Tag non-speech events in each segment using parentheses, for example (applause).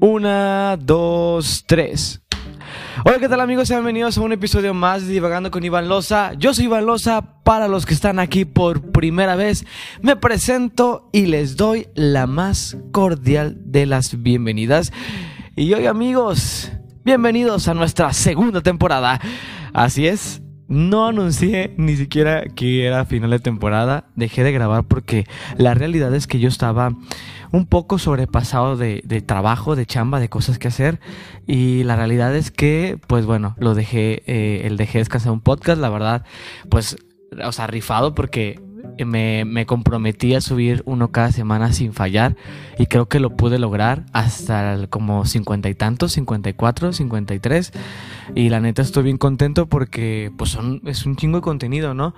Una, dos, tres. Hola, ¿qué tal amigos? Sean bienvenidos a un episodio más de Divagando con Iván Loza. Yo soy Iván Loza. Para los que están aquí por primera vez, me presento y les doy la más cordial de las bienvenidas. Y hoy amigos, bienvenidos a nuestra segunda temporada. Así es, no anuncié ni siquiera que era final de temporada. Dejé de grabar porque la realidad es que yo estaba un poco sobrepasado de, trabajo, de chamba, de cosas que hacer. Y la realidad es que, pues bueno, lo dejé, eh, el dejé descansar un podcast. La verdad, pues, o sea, rifado porque me, me, comprometí a subir uno cada semana sin fallar y creo que lo pude lograr hasta como cincuenta y tantos, cincuenta y cuatro, cincuenta y la neta estoy bien contento porque pues son, es un chingo de contenido, ¿no?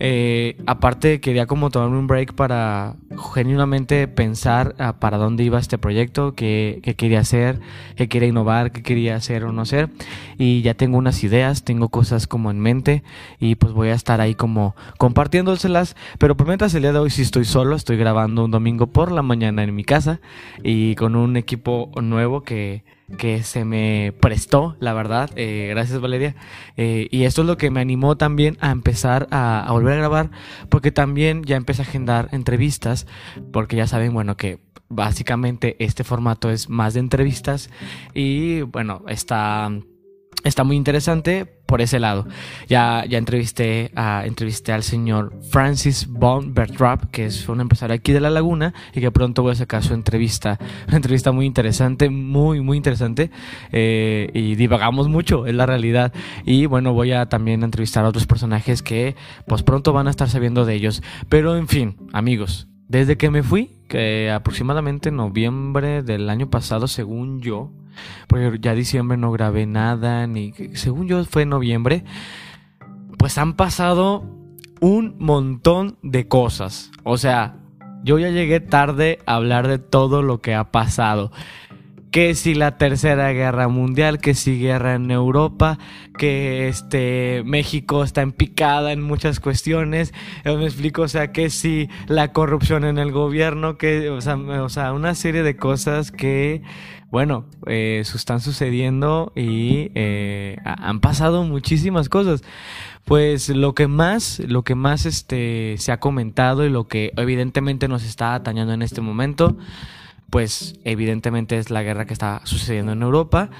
Eh, aparte quería como tomarme un break para genuinamente pensar ah, para dónde iba este proyecto, qué, qué quería hacer, qué quería innovar, qué quería hacer o no hacer y ya tengo unas ideas, tengo cosas como en mente y pues voy a estar ahí como compartiéndoselas pero por mientras el día de hoy sí estoy solo, estoy grabando un domingo por la mañana en mi casa y con un equipo nuevo que, que se me prestó, la verdad. Eh, gracias Valeria. Eh, y esto es lo que me animó también a empezar a, a, volver a grabar, porque también ya empecé a agendar entrevistas, porque ya saben, bueno, que básicamente este formato es más de entrevistas y bueno, está está muy interesante por ese lado. Ya, ya entrevisté, a, entrevisté al señor Francis Von Bertrap, que es un empresario aquí de La Laguna y que pronto voy a sacar su entrevista. (laughs) Una entrevista muy interesante, muy, muy interesante. Eh, y divagamos mucho, es la realidad. Y bueno, voy a también entrevistar a otros personajes que pues pronto van a estar sabiendo de ellos. Pero en fin, amigos, desde que me fui, que aproximadamente noviembre del año pasado, según yo, porque ya diciembre no grabé nada, ni según yo fue noviembre, pues han pasado un montón de cosas. O sea, yo ya llegué tarde a hablar de todo lo que ha pasado. Que si la tercera guerra mundial, que si guerra en Europa, que este México está en picada en muchas cuestiones, me explico, o sea, que si la corrupción en el gobierno, que, o sea una serie de cosas que, bueno, eh, están sucediendo y eh, han pasado muchísimas cosas. Pues lo que más, lo que más este se ha comentado y lo que evidentemente nos está atañando en este momento pues evidentemente es la guerra que está sucediendo en Europa,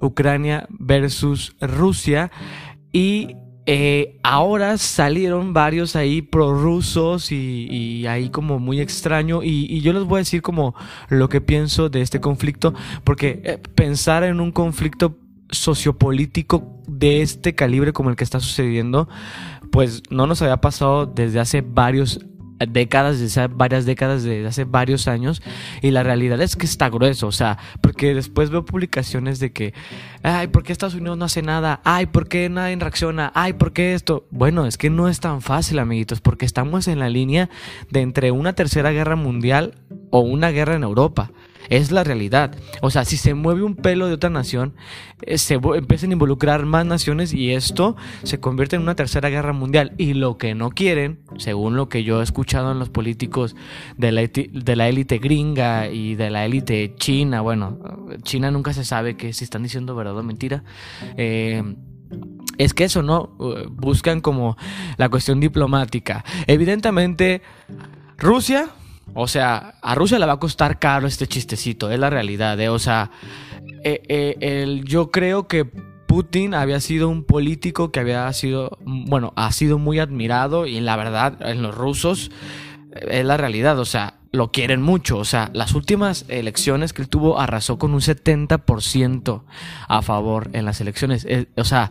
Ucrania versus Rusia y eh, ahora salieron varios ahí prorrusos y, y ahí como muy extraño y, yo les voy a decir como lo que pienso de este conflicto porque eh, pensar en un conflicto sociopolítico de este calibre como el que está sucediendo pues no nos había pasado desde hace varios décadas, varias décadas, desde hace varios años, y la realidad es que está grueso, o sea, porque después veo publicaciones de que, ay, ¿por qué Estados Unidos no hace nada? Ay, ¿por qué nadie reacciona? Ay, ¿por qué esto? Bueno, es que no es tan fácil, amiguitos, porque estamos en la línea de entre una tercera guerra mundial o una guerra en Europa. Es la realidad. O sea, si se mueve un pelo de otra nación, eh, se empiezan a involucrar más naciones y esto se convierte en una tercera guerra mundial. Y lo que no quieren, según lo que yo he escuchado en los políticos de la, de la élite gringa y de la élite china, bueno, China nunca se sabe que si están diciendo verdad o mentira. Eh, es que eso no buscan como la cuestión diplomática. Evidentemente, Rusia o sea, a Rusia le va a costar caro este chistecito, es la realidad. ¿eh? O sea, eh, eh, el, yo creo que Putin había sido un político que había sido, bueno, ha sido muy admirado y la verdad, en los rusos es la realidad. O sea, lo quieren mucho. O sea, las últimas elecciones que él tuvo arrasó con un 70% a favor en las elecciones. o sea,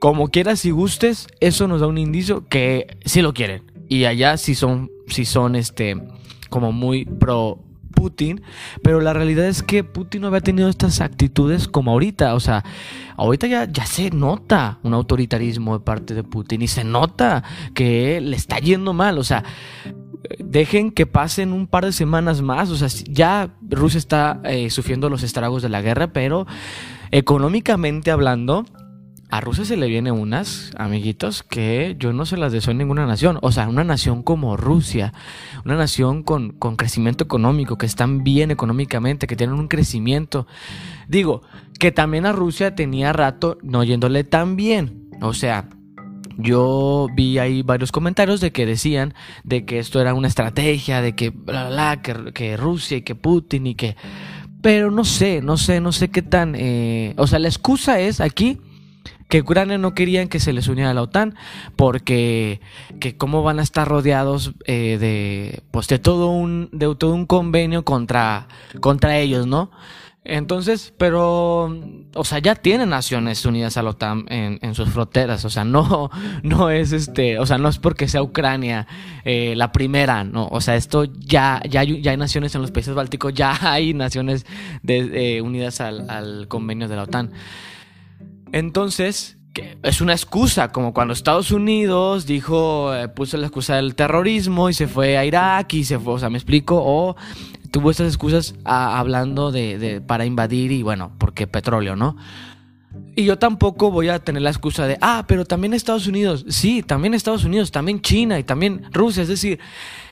como quieras y gustes, eso nos da un indicio que sí lo quieren. Y allá sí son, sí son este, como muy pro Putin, pero la realidad es que Putin no había tenido estas actitudes como ahorita, o sea, ahorita ya, ya se nota un autoritarismo de parte de Putin y se nota que le está yendo mal, o sea, dejen que pasen un par de semanas más, o sea, ya Rusia está eh, sufriendo los estragos de la guerra, pero económicamente hablando, a Rusia se le viene unas, amiguitos, que yo no se las deseo en ninguna nación. O sea, una nación como Rusia, una nación con, con crecimiento económico, que están bien económicamente, que tienen un crecimiento. Digo, que también a Rusia tenía rato no yéndole tan bien. O sea, yo vi ahí varios comentarios de que decían de que esto era una estrategia, de que bla, bla, que, que Rusia y que Putin y que... Pero no sé, no sé, no sé qué tan... Eh... O sea, la excusa es aquí que Ucrania no querían que se les uniera a la OTAN porque que cómo van a estar rodeados eh, de pues de todo un de todo un convenio contra contra ellos, ¿no? Entonces, pero, o sea, ya tienen Naciones Unidas a la OTAN en, sus fronteras, o sea, no, (laughs) no es este, o sea, no es porque sea Ucrania eh, la primera, no, o sea, esto ya, ya, hay, ya hay naciones en los países bálticos, ya (laughs) hay naciones de, eh, unidas al, al convenio de la OTAN. Entonces, es una excusa, como cuando Estados Unidos dijo, eh, puso la excusa del terrorismo y se fue a Irak y se fue, o sea, me explico, o tuvo estas excusas hablando de, para invadir y bueno, porque petróleo, ¿no? Y yo tampoco voy a tener la excusa de, ah, pero también Estados Unidos. Sí, también Estados Unidos, también China y también Rusia. Es decir,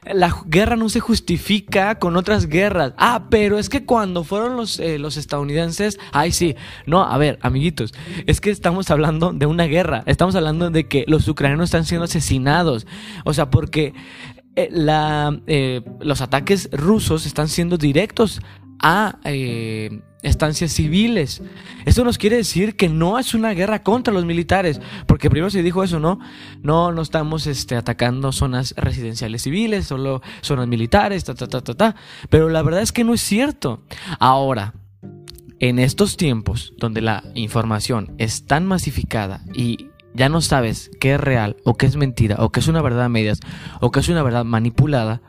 la guerra no se justifica con otras guerras. Ah, pero es que cuando fueron los, eh, los estadounidenses, ay sí. No, a ver, amiguitos, es que estamos hablando de una guerra. Estamos hablando de que los ucranianos están siendo asesinados. O sea, porque eh, la, eh, los ataques rusos están siendo directos a estancias civiles. Esto nos quiere decir que no es una guerra contra los militares, porque primero se dijo eso, ¿no? No, no estamos este, atacando zonas residenciales civiles, solo zonas militares, ta, ta, ta, ta, ta. Pero la verdad es que no es cierto. Ahora, en estos tiempos donde la información es tan masificada y ya no sabes qué es real o qué es mentira o qué es una verdad a medias o qué es una verdad manipulada,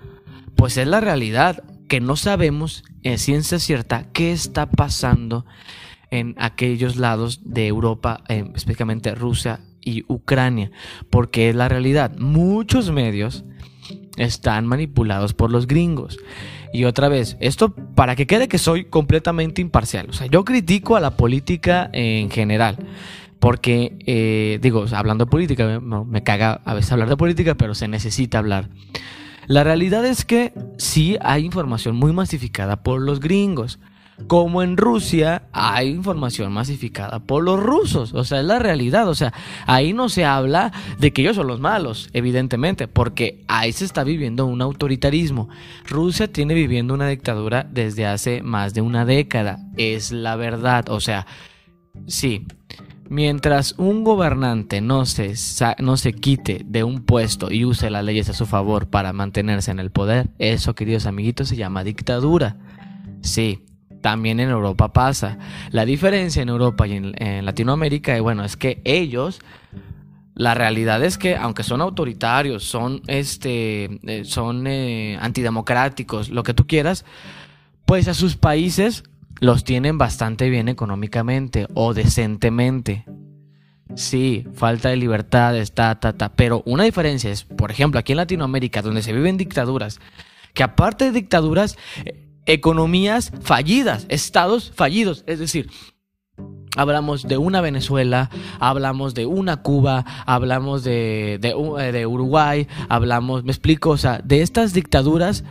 pues es la realidad que no sabemos en ciencia cierta qué está pasando en aquellos lados de Europa, eh, específicamente Rusia y Ucrania, porque es la realidad. Muchos medios están manipulados por los gringos. Y otra vez, esto para que quede que soy completamente imparcial. O sea, yo critico a la política en general. Porque, eh, digo, hablando de política, me, caga a veces hablar de política, pero se necesita hablar. La realidad es que sí hay información muy masificada por los gringos. Como en Rusia hay información masificada por los rusos. O sea, es la realidad. O sea, ahí no se habla de que ellos son los malos, evidentemente, porque ahí se está viviendo un autoritarismo. Rusia tiene viviendo una dictadura desde hace más de una década. Es la verdad. O sea, sí, Mientras un gobernante no se, no se quite de un puesto y use las leyes a su favor para mantenerse en el poder, eso, queridos amiguitos, se llama dictadura. Sí, también en Europa pasa. La diferencia en Europa y en, Latinoamérica, bueno, es que ellos, la realidad es que aunque son autoritarios, son, este, eh, son eh, antidemocráticos, lo que tú quieras, pues a sus países los tienen bastante bien económicamente o decentemente. Sí, falta de libertad, está, ta, ta. Pero una diferencia es, por ejemplo, aquí en Latinoamérica, donde se viven dictaduras, que aparte de dictaduras, eh, economías fallidas, estados fallidos. Es decir, hablamos de una Venezuela, hablamos de una Cuba, hablamos de, de, eh, de Uruguay, hablamos, me explico, o sea, de estas dictaduras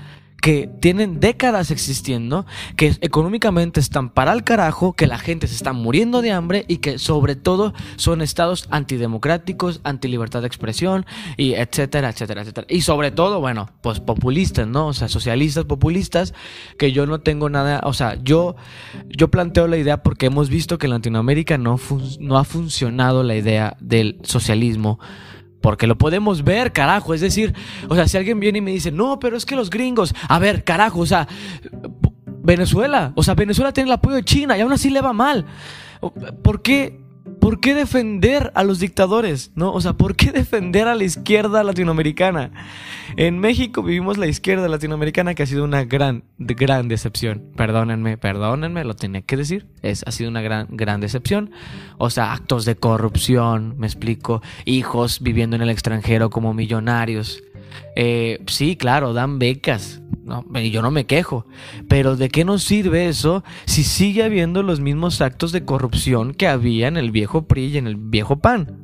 que tienen décadas existiendo, que económicamente están para el carajo, que la gente se está muriendo de hambre y que sobre todo son estados antidemocráticos, anti libertad de expresión y etcétera, etcétera, etcétera. Y sobre todo, bueno, pues populistas, ¿no? O sea, socialistas populistas que yo no tengo nada, o sea, yo yo planteo la idea porque hemos visto que en Latinoamérica no no ha funcionado la idea del socialismo porque lo podemos ver, carajo. Es decir, o sea, si alguien viene y me dice, no, pero es que los gringos, a ver, carajo, o sea, Venezuela, o sea, Venezuela tiene el apoyo de China y aún así le va mal. ¿Por qué ¿Por qué defender a los dictadores? ¿No? O sea, ¿por qué defender a la izquierda latinoamericana? En México vivimos la izquierda latinoamericana que ha sido una gran, gran decepción. Perdónenme, perdónenme, lo tenía que decir. Es, ha sido una gran, gran decepción. O sea, actos de corrupción, me explico. Hijos viviendo en el extranjero como millonarios. Eh, sí, claro, dan becas yo no me quejo. Pero ¿de qué nos sirve eso si sigue habiendo los mismos actos de corrupción que había en el viejo PRI y en el viejo PAN?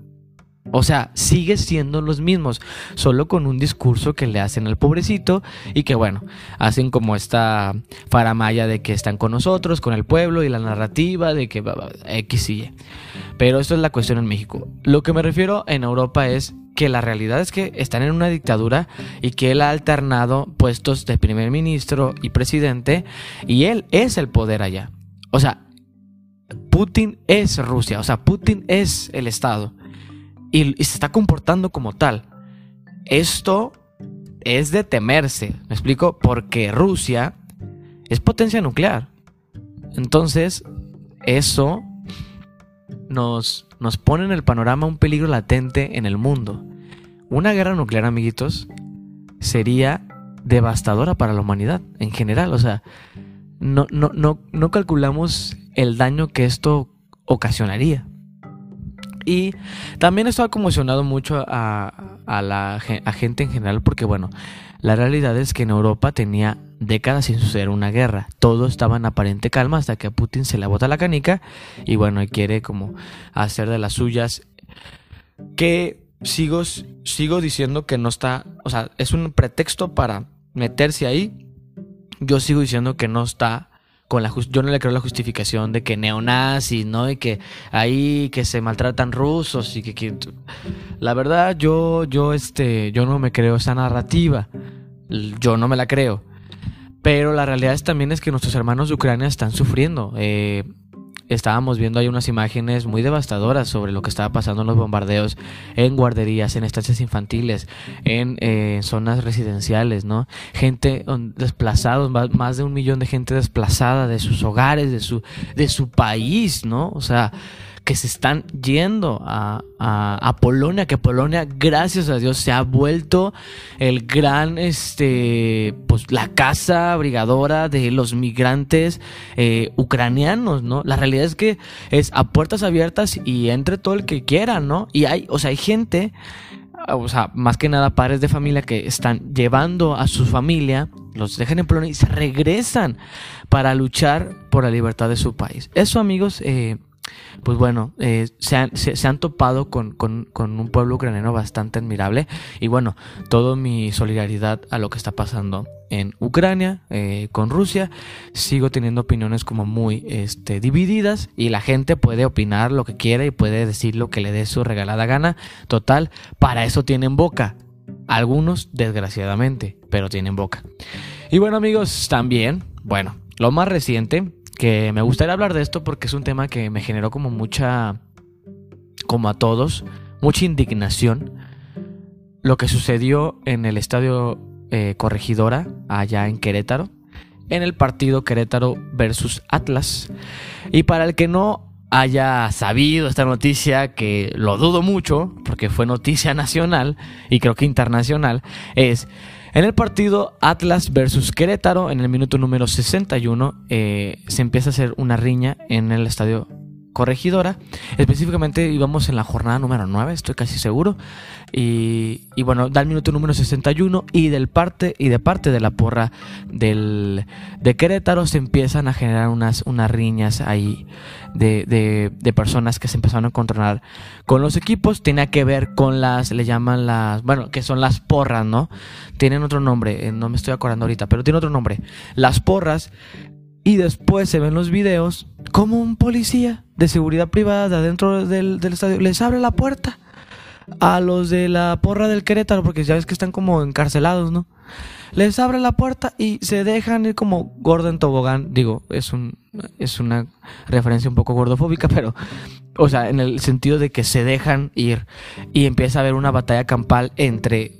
O sea, sigue siendo los mismos, solo con un discurso que le hacen al pobrecito y que bueno, hacen como esta faramaya de que están con nosotros, con el pueblo y la narrativa de que X y Y. Pero esto es la cuestión en México. Lo que me refiero en Europa es que la realidad es que están en una dictadura y que él ha alternado puestos de primer ministro y presidente y él es el poder allá. O sea, Putin es Rusia, o sea, Putin es el Estado y, se está comportando como tal. Esto es de temerse, ¿me explico? Porque Rusia es potencia nuclear. Entonces, eso nos, nos pone en el panorama un peligro latente en el mundo. Una guerra nuclear, amiguitos, sería devastadora para la humanidad en general. O sea, no, no, no, no calculamos el daño que esto ocasionaría. Y también estaba conmocionado mucho a, la gente en general porque, bueno, la realidad es que en Europa tenía décadas sin suceder una guerra. Todo estaba en aparente calma hasta que a Putin se le bota la canica y, bueno, quiere como hacer de las suyas. Que sigo, sigo diciendo que no está, o sea, es un pretexto para meterse ahí. Yo sigo diciendo que no está con la yo no le creo la justificación de que neonazis, ¿no? Y que ahí que se maltratan rusos y que, la verdad yo yo este yo no me creo esa narrativa. Yo no me la creo. Pero la realidad es, también es que nuestros hermanos de Ucrania están sufriendo. Eh, estábamos viendo ahí unas imágenes muy devastadoras sobre lo que estaba pasando en los bombardeos en guarderías, en estancias infantiles, en eh, zonas residenciales, ¿no? Gente desplazados, más, de un millón de gente desplazada de sus hogares, de su, de su país, ¿no? O sea, que se están yendo a, a, Polonia, que Polonia, gracias a Dios, se ha vuelto el gran, este, pues la casa abrigadora de los migrantes eh, ucranianos, ¿no? La realidad es que es a puertas abiertas y entre todo el que quiera, ¿no? Y hay, o sea, hay gente, o sea, más que nada padres de familia que están llevando a su familia, los dejan en Polonia y se regresan para luchar por la libertad de su país. Eso, amigos, eh, pues bueno, eh, se, han, topado con, un pueblo ucraniano bastante admirable y bueno, toda mi solidaridad a lo que está pasando en Ucrania, eh, con Rusia, sigo teniendo opiniones como muy este, divididas y la gente puede opinar lo que quiera y puede decir lo que le dé su regalada gana, total, para eso tienen boca. Algunos, desgraciadamente, pero tienen boca. Y bueno amigos, también, bueno, lo más reciente que me gustaría hablar de esto porque es un tema que me generó como mucha, como a todos, mucha indignación. Lo que sucedió en el estadio eh, Corregidora, allá en Querétaro, en el partido Querétaro versus Atlas. Y para el que no haya sabido esta noticia, que lo dudo mucho, porque fue noticia nacional y creo que internacional, es en el partido Atlas versus Querétaro, en el minuto número 61, eh, se empieza a hacer una riña en el estadio Corregidora. Específicamente íbamos en la jornada número 9, estoy casi seguro. Y, bueno, da el minuto número 61 y, del parte, y de parte de la porra del, de Querétaro se empiezan a generar unas, unas riñas ahí de, de, personas que se empezaron a encontrar con los equipos. Tiene que ver con las, le llaman las, bueno, que son las porras, ¿no? Tienen otro nombre, eh, no me estoy acordando ahorita, pero tiene otro nombre. Las porras. Y después se ven los videos como un policía de seguridad privada de adentro del, estadio les abre la puerta a los de la porra del Querétaro, porque ya ves que están como encarcelados, ¿no? Les abre la puerta y se dejan ir como gordo en tobogán. Digo, es un es una referencia un poco gordofóbica, (laughs) pero o sea, en el sentido de que se dejan ir y empieza a haber una batalla campal entre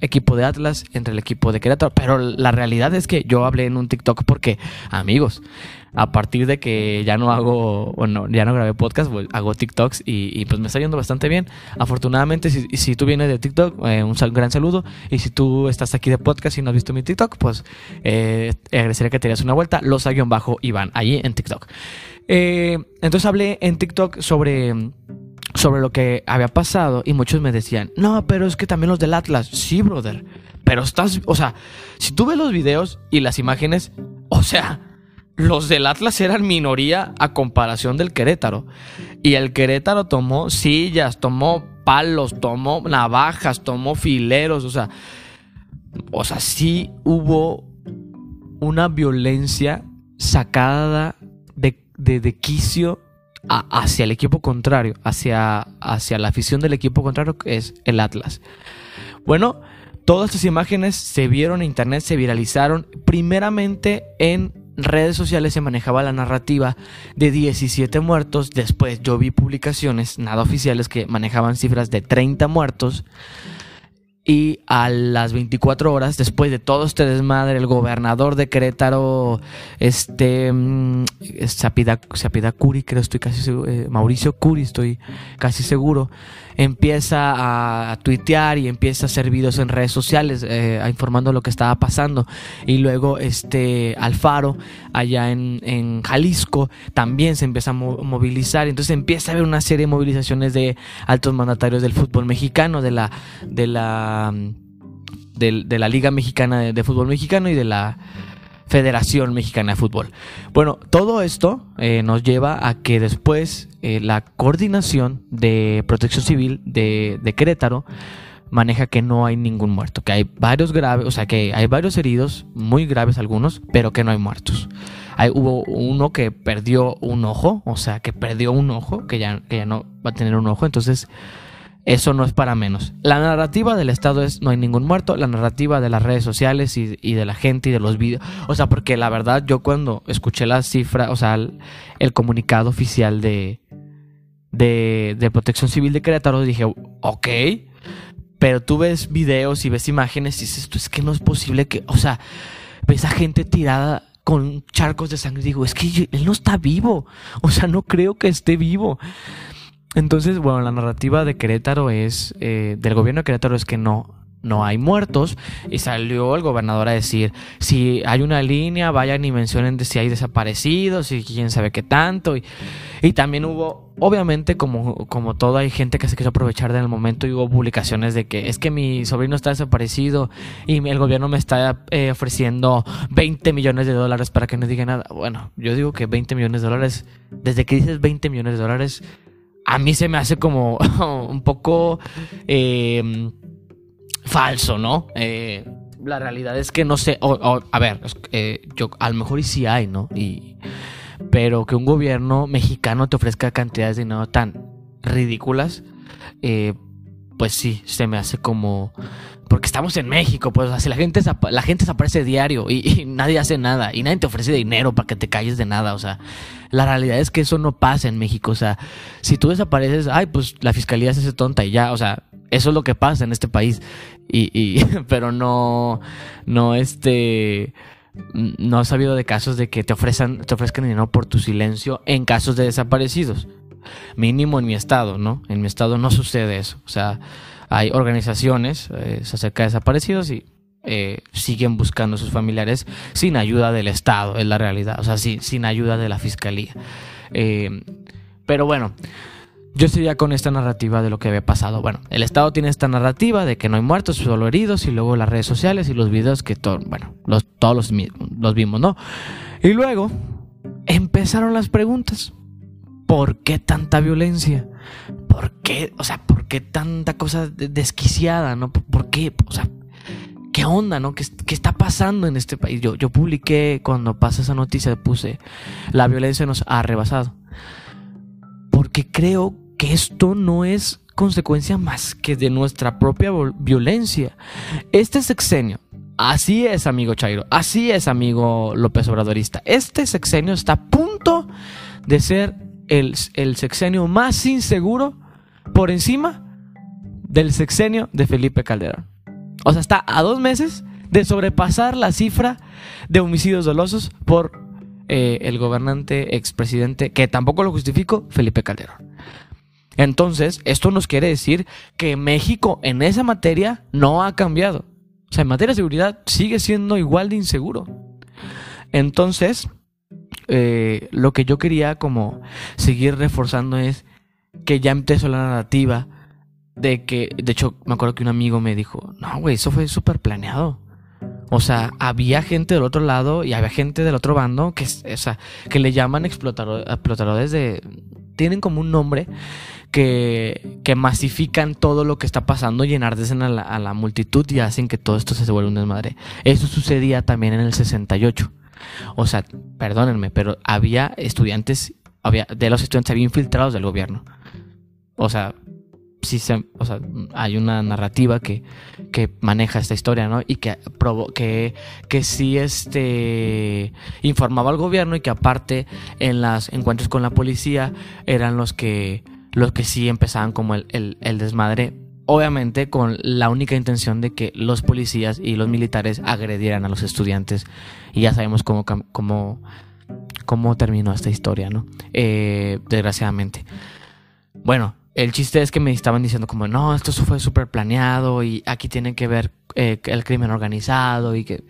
equipo de Atlas, entre el equipo de Querétaro, pero la realidad es que yo hablé en un TikTok porque, amigos, a partir de que ya no hago, bueno, ya no grabé podcast, hago TikToks y, pues me está yendo bastante bien. Afortunadamente, si, si tú vienes de TikTok, eh, un gran saludo. Y si tú estás aquí de podcast y no has visto mi TikTok, pues eh, agradecería que te des una vuelta. Los bajo Iván, ahí en TikTok. Eh, entonces hablé en TikTok sobre sobre lo que había pasado y muchos me decían, no, pero es que también los del Atlas, sí, brother, pero estás, o sea, si tú ves los videos y las imágenes, o sea, los del Atlas eran minoría a comparación del Querétaro. Y el Querétaro tomó sillas, tomó palos, tomó navajas, tomó fileros, o sea, o sea, sí hubo una violencia sacada de, de, quicio hacia el equipo contrario, hacia, hacia la afición del equipo contrario, que es el Atlas. Bueno, todas estas imágenes se vieron en internet, se viralizaron primeramente en redes sociales se manejaba la narrativa de 17 muertos. Después yo vi publicaciones nada oficiales que manejaban cifras de 30 muertos. Y a las 24 horas, después de todo este desmadre, el gobernador de Querétaro, este, mm, Sapida, Curi, creo estoy casi seguro, eh, Mauricio Curi, estoy casi seguro, empieza a tuitear y empieza a hacer videos en redes sociales eh, informando lo que estaba pasando. Y luego este Alfaro, allá en, Jalisco, también se empieza a movilizar. Entonces empieza a haber una serie de movilizaciones de altos mandatarios del fútbol mexicano, de la, de la, de, la Liga Mexicana de Fútbol Mexicano y de la Federación Mexicana de Fútbol. Bueno, todo esto eh, nos lleva a que después eh, la coordinación de protección civil de, de, Querétaro maneja que no hay ningún muerto, que hay varios graves, o sea, que hay varios heridos, muy graves algunos, pero que no hay muertos. Hay, hubo uno que perdió un ojo, o sea, que perdió un ojo, que ya, que ya no va a tener un ojo, entonces eso no es para menos. La narrativa del Estado es no hay ningún muerto, la narrativa de las redes sociales y, de la gente y de los vídeos. O sea, porque la verdad yo cuando escuché la cifra, o sea, el, comunicado oficial de, de, de, Protección Civil de Querétaro, dije, ok, pero tú ves videos y ves imágenes y dices, es que no es posible que, o sea, ves a gente tirada con charcos de sangre y digo, es que él no está vivo, o sea, no creo que esté vivo. Entonces, bueno, la narrativa de Querétaro es, eh, del gobierno de Querétaro es que no, no hay muertos. Y salió el gobernador a decir, si hay una línea, vayan y mencionen de si hay desaparecidos y quién sabe qué tanto. Y, y también hubo, obviamente, como, como todo, hay gente que se quiso aprovechar del momento y hubo publicaciones de que es que mi sobrino está desaparecido y el gobierno me está eh, ofreciendo 20 millones de dólares para que no diga nada. Bueno, yo digo que 20 millones de dólares, desde que dices 20 millones de dólares a mí se me hace como (laughs) un poco em, falso, ¿no? Eh, la realidad es que no sé, a ver, eh, yo a lo mejor y sí hay, ¿no? Y, pero que un gobierno mexicano te ofrezca cantidades de dinero tan ridículas, eh, pues sí, se me hace como porque estamos en México, pues así la gente la gente desaparece diario y, nadie hace nada y nadie te ofrece dinero para que te calles de nada, o sea, la realidad es que eso no pasa en México, o sea, si tú desapareces, ay, pues la fiscalía se hace tonta y ya, o sea, eso es lo que pasa en este país y, y (laughs) pero no no este no he sabido de casos de que te ofrezcan te ofrezcan dinero por tu silencio en casos de desaparecidos. Mínimo en mi estado, ¿no? En mi estado no sucede eso, o sea, hay organizaciones eh, acerca de desaparecidos y eh, siguen buscando a sus familiares sin ayuda del Estado, es la realidad, o sea, sin ayuda de la Fiscalía. Eh, pero bueno, yo estoy con esta narrativa de lo que había pasado. Bueno, el Estado tiene esta narrativa de que no hay muertos, solo heridos, y luego las redes sociales y los videos que bueno, los, todos los, los vimos, ¿no? Y luego empezaron las preguntas. ¿Por qué tanta violencia? ¿Por qué? O sea, ¿por qué tanta cosa desquiciada, no? ¿Por qué? O sea, ¿qué onda, no? ¿Qué, está pasando en este país? Yo, publiqué, cuando pasa esa noticia, puse, la violencia nos ha rebasado. Porque creo que esto no es consecuencia más que de nuestra propia violencia. Este sexenio, así es, amigo Chairo, así es, amigo López Obradorista. Este sexenio está a punto de ser el, sexenio más inseguro por encima del sexenio de Felipe Calderón. O sea, está a dos meses de sobrepasar la cifra de homicidios dolosos por eh, el gobernante expresidente, que tampoco lo justifico, Felipe Calderón. Entonces, esto nos quiere decir que México en esa materia no ha cambiado. O sea, en materia de seguridad sigue siendo igual de inseguro. Entonces, eh, lo que yo quería como seguir reforzando es que ya empezó la narrativa de que, de hecho, me acuerdo que un amigo me dijo, no, güey, eso fue súper planeado. O sea, había gente del otro lado y había gente del otro bando que, o sea, que le llaman explotadores de... Tienen como un nombre que, que masifican todo lo que está pasando y enardecen a la, a la multitud y hacen que todo esto se vuelva un desmadre. Eso sucedía también en el 68. O sea, perdónenme, pero había estudiantes, había, de los estudiantes había infiltrados del gobierno. O sea, sí se, o sea, hay una narrativa que, que maneja esta historia, ¿no? Y que, que, que sí este, informaba al gobierno y que aparte en los encuentros con la policía eran los que, los que sí empezaban como el, el, el desmadre obviamente con la única intención de que los policías y los militares agredieran a los estudiantes. Y ya sabemos cómo, cómo, cómo terminó esta historia, ¿no? Eh, desgraciadamente. Bueno, el chiste es que me estaban diciendo como, no, esto fue súper planeado y aquí tiene que ver eh, el crimen organizado y que...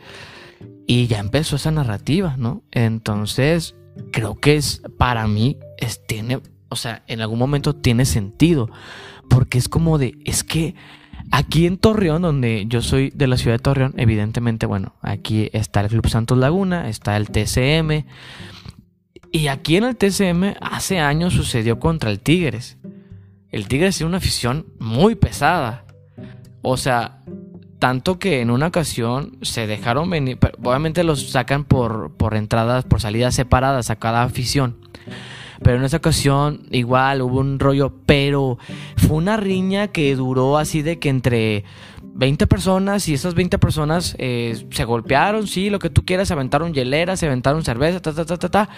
Y ya empezó esa narrativa, ¿no? Entonces, creo que es, para mí, tiene, o sea, en algún momento tiene sentido, porque es como de, es que aquí en Torreón, donde yo soy de la ciudad de Torreón, evidentemente, bueno, aquí está el Club Santos Laguna, está el TCM, y aquí en el TCM hace años sucedió contra el Tigres el Tigres tiene una afición muy pesada. O sea, tanto que en una ocasión se dejaron venir, obviamente los sacan por, por entradas, por salidas separadas a cada afición. Pero en esa ocasión igual hubo un rollo, pero fue una riña que duró así de que entre 20 personas y esas 20 personas eh, se golpearon, sí, lo que tú quieras, se aventaron hieleras, se aventaron cerveza, ta, ta, ta, ta, ta.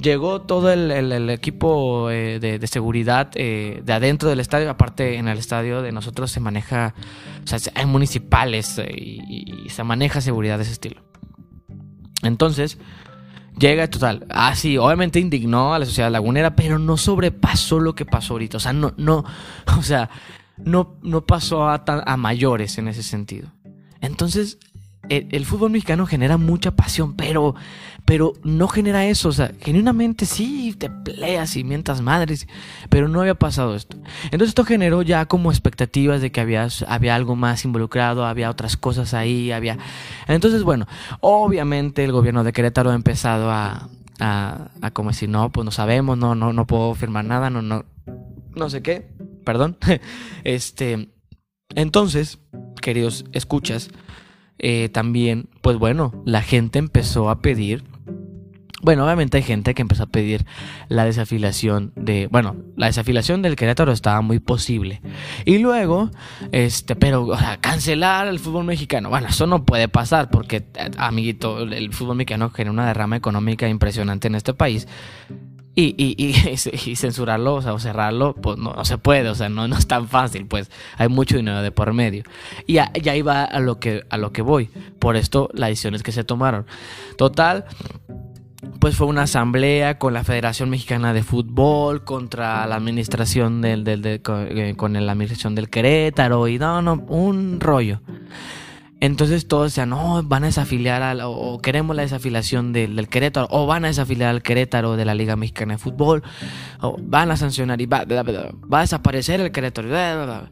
Llegó todo el, equipo eh, de, seguridad eh, de adentro del estadio, aparte en el estadio de nosotros se maneja, o sea, hay municipales y, y se maneja seguridad de ese estilo. Entonces, llega total. Ah, sí, obviamente indignó a la sociedad lagunera, pero no sobrepasó lo que pasó ahorita. O sea, no, no, (laughs) o sea, no, no pasó a, a mayores en ese sentido. Entonces, el, fútbol mexicano genera mucha pasión, pero, pero no genera eso. O sea, genuinamente sí te peleas y mientas madres, pero no había pasado esto. Entonces esto generó ya como expectativas de que había, había algo más involucrado, había otras cosas ahí, había... Entonces, bueno, obviamente el gobierno de Querétaro ha empezado a, a, a como decir, no, pues no sabemos, no, no, no puedo firmar nada, no, no, no sé qué perdón. (laughs) este, entonces, queridos escuchas, eh, también, pues bueno, la gente empezó a pedir bueno, obviamente hay gente que empezó a pedir la desafiliación de, bueno, la desafiliación del Querétaro estaba muy posible. Y luego, este, pero o cancelar el fútbol mexicano, bueno, eso no puede pasar porque, amiguito, el fútbol mexicano genera una derrama económica impresionante en este país. Y, y, (laughs) y, censurarlo, o sea, o cerrarlo, pues no, se puede, o sea, no, no es tan fácil, pues hay mucho dinero de por medio. Y ya, ya iba a lo, que, a lo que voy, por esto las decisiones que se tomaron. Total, pues fue una asamblea con la Federación Mexicana de Fútbol contra la administración del, del, con, eh, con la administración del Querétaro y no, no, un rollo. Entonces todos decían, no, van a desafiliar al, o, queremos la desafiliación del, Querétaro, o van a desafiliar al Querétaro de la Liga Mexicana de Fútbol, o van a sancionar y va, va a desaparecer el Querétaro.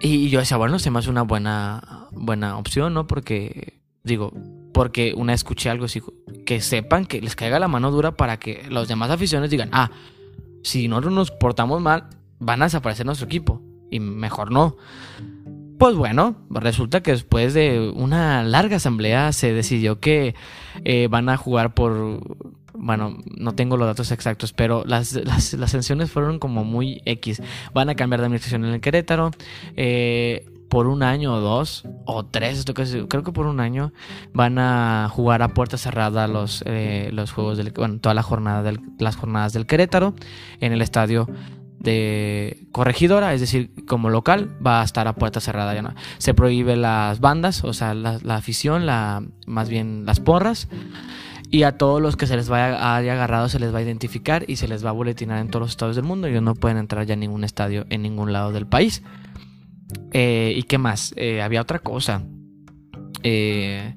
Y yo decía, bueno, se me hace una buena, buena opción, ¿no? Porque, digo, porque una escuché algo así, que sepan que les caiga la mano dura para que los demás aficiones digan, ah, si nosotros nos portamos mal, van a desaparecer nuestro equipo. Y mejor no. Pues bueno, resulta que después de una larga asamblea se decidió que eh, van a jugar por... Bueno, no tengo los datos exactos, pero las, las, sanciones fueron como muy X. Van a cambiar de administración en el Querétaro. Eh, por un año o dos o tres, esto que creo que por un año van a jugar a puerta cerrada los, eh, los juegos del, bueno, toda la jornada las jornadas del Querétaro en el estadio de corregidora, es decir, como local, va a estar a puerta cerrada. Ya no. Se prohíbe las bandas, o sea, la, afición, la, más bien las porras. Y a todos los que se les vaya agarrado se les va a identificar y se les va a boletinar en todos los estados del mundo. Ellos no pueden entrar ya en ningún estadio en ningún lado del país. Eh, ¿Y qué más? Eh, había otra cosa. Eh,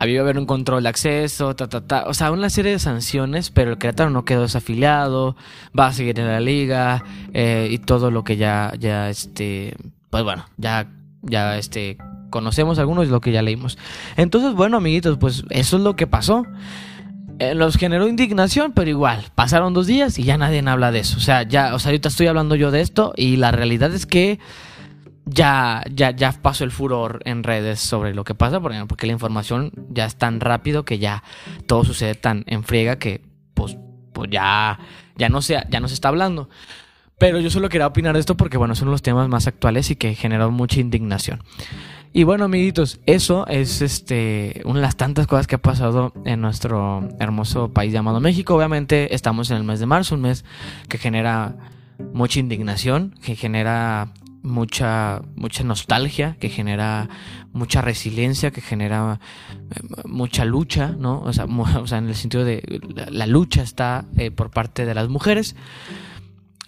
había haber un control de acceso, ta, ta, ta. O sea, una serie de sanciones, pero el Querétaro no quedó desafiliado, va a seguir en la liga eh, y todo lo que ya, ya, este, pues bueno, ya, ya, este, conocemos algunos y lo que ya leímos. Entonces, bueno, amiguitos, pues eso es lo que pasó. Eh, los generó indignación, pero igual, pasaron dos días y ya nadie habla de eso. O sea, ya, o sea, ahorita estoy hablando yo de esto y la realidad es que ya, ya, ya pasó el furor en redes sobre lo que pasa, porque la información ya es tan rápido que ya todo sucede tan en friega que pues, pues ya, ya, no se, ya no se está hablando. Pero yo solo quería opinar de esto porque, bueno, son los temas más actuales y que generó mucha indignación. Y bueno, amiguitos, eso es este una de las tantas cosas que ha pasado en nuestro hermoso país llamado México. Obviamente estamos en el mes de marzo, un mes que genera mucha indignación, que genera mucha, mucha nostalgia, que genera mucha resiliencia, que genera eh, mucha lucha, ¿no? O sea, (laughs) o sea en el sentido de la, lucha está eh, por parte de las mujeres.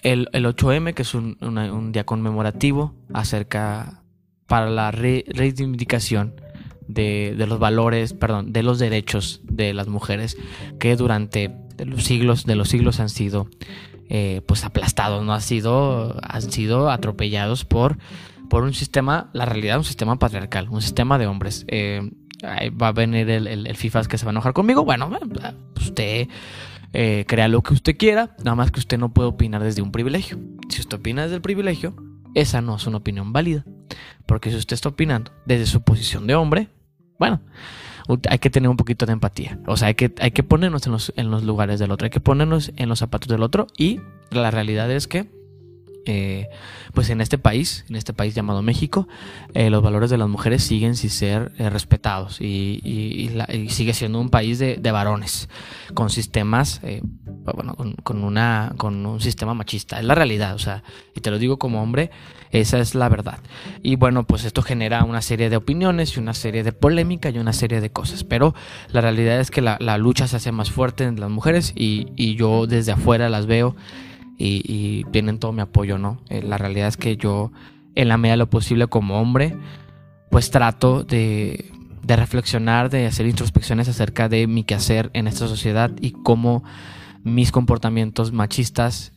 El, el 8M, que es un, un, día conmemorativo acerca para la reivindicación de, de, los valores, perdón, de los derechos de las mujeres que durante los siglos, de los siglos han sido eh, pues aplastados, no han sido, han sido atropellados por, por un sistema, la realidad, un sistema patriarcal, un sistema de hombres. Eh, va a venir el, FIFA que se va a enojar conmigo. Bueno, eh, usted crea lo que usted quiera, nada más que usted no puede opinar desde un privilegio. Si usted opina desde el privilegio, esa no es una opinión válida. Porque si usted está opinando desde su posición de hombre, bueno, hay que tener un poquito de empatía. O sea, hay que, hay que ponernos en los, en los lugares del otro, hay que ponernos en los zapatos del otro y la realidad es que eh, pues en este país, en este país llamado México, eh, los valores de las mujeres siguen sin ser eh, respetados y, sigue siendo un país de, varones con sistemas, bueno, con, un sistema machista. Es la realidad, o sea, y te lo digo como hombre, esa es la verdad. Y bueno, pues esto genera una serie de opiniones y una serie de polémica y una serie de cosas, pero la realidad es que la, lucha se hace más fuerte en las mujeres y yo desde afuera las veo y, tienen todo mi apoyo, ¿no? Eh, la realidad es que yo, en la medida de lo posible como hombre, pues trato de, de reflexionar, de hacer introspecciones acerca de mi quehacer en esta sociedad y cómo mis comportamientos machistas,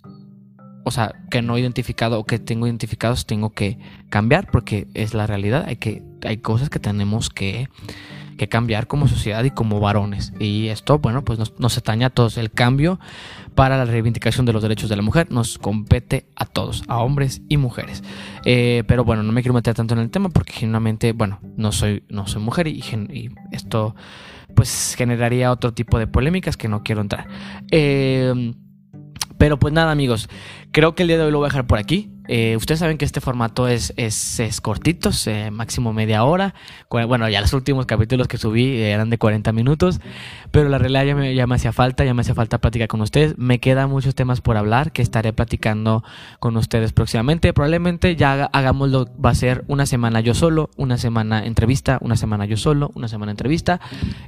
o sea, que no he identificado o que tengo identificados, tengo que cambiar porque es la realidad. Hay, que, hay cosas que tenemos que que cambiar como sociedad y como varones. Y esto, bueno, pues nos, nos atañe a todos. El cambio para la reivindicación de los derechos de la mujer nos compete a todos, a hombres y mujeres. Eh, pero bueno, no me quiero meter tanto en el tema porque genuinamente, bueno, no soy, no soy mujer y, y esto pues generaría otro tipo de polémicas que no quiero entrar. Eh, pero pues nada amigos, creo que el día de hoy lo voy a dejar por aquí. Eh, ustedes saben que este formato es, es, es cortito, máximo media hora. Bueno, ya los últimos capítulos que subí eran de 40 minutos, pero la realidad ya me, ya me hacía falta, ya me hacía falta platicar con ustedes. Me quedan muchos temas por hablar que estaré platicando con ustedes próximamente. Probablemente ya hagámoslo, va a ser una semana yo solo, una semana entrevista, una semana yo solo, una semana entrevista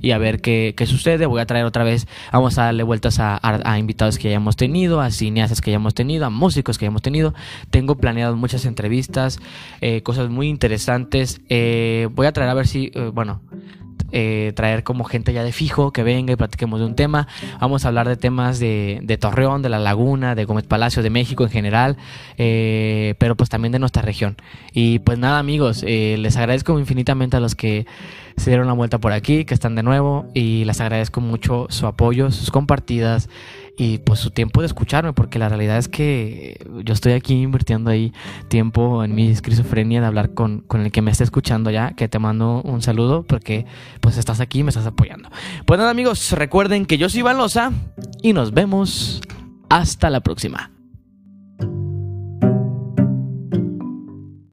y a ver qué, qué sucede. Voy a traer otra vez, vamos a darle vueltas a, a, invitados que hayamos tenido, a cineastas que hayamos tenido, a músicos que hayamos tenido. Tengo tengo planeado muchas entrevistas, eh, cosas muy interesantes. Eh, voy a traer a ver si, eh, bueno, traer como gente ya de fijo que venga y platiquemos de un tema. Vamos a hablar de temas de, de Torreón, de La Laguna, de Gómez Palacio, de México en general, pero pues también de nuestra región. Y pues nada amigos, les agradezco infinitamente a los que se dieron la vuelta por aquí, que están de nuevo y les agradezco mucho su apoyo, sus compartidas y pues su tiempo de escucharme, porque la realidad es que yo estoy aquí invirtiendo ahí tiempo en mi esquizofrenia de hablar con, con el que me está escuchando ya, que te mando un saludo porque pues estás aquí y me estás apoyando. Pues nada amigos, recuerden que yo soy Iván Loza y nos vemos hasta la próxima.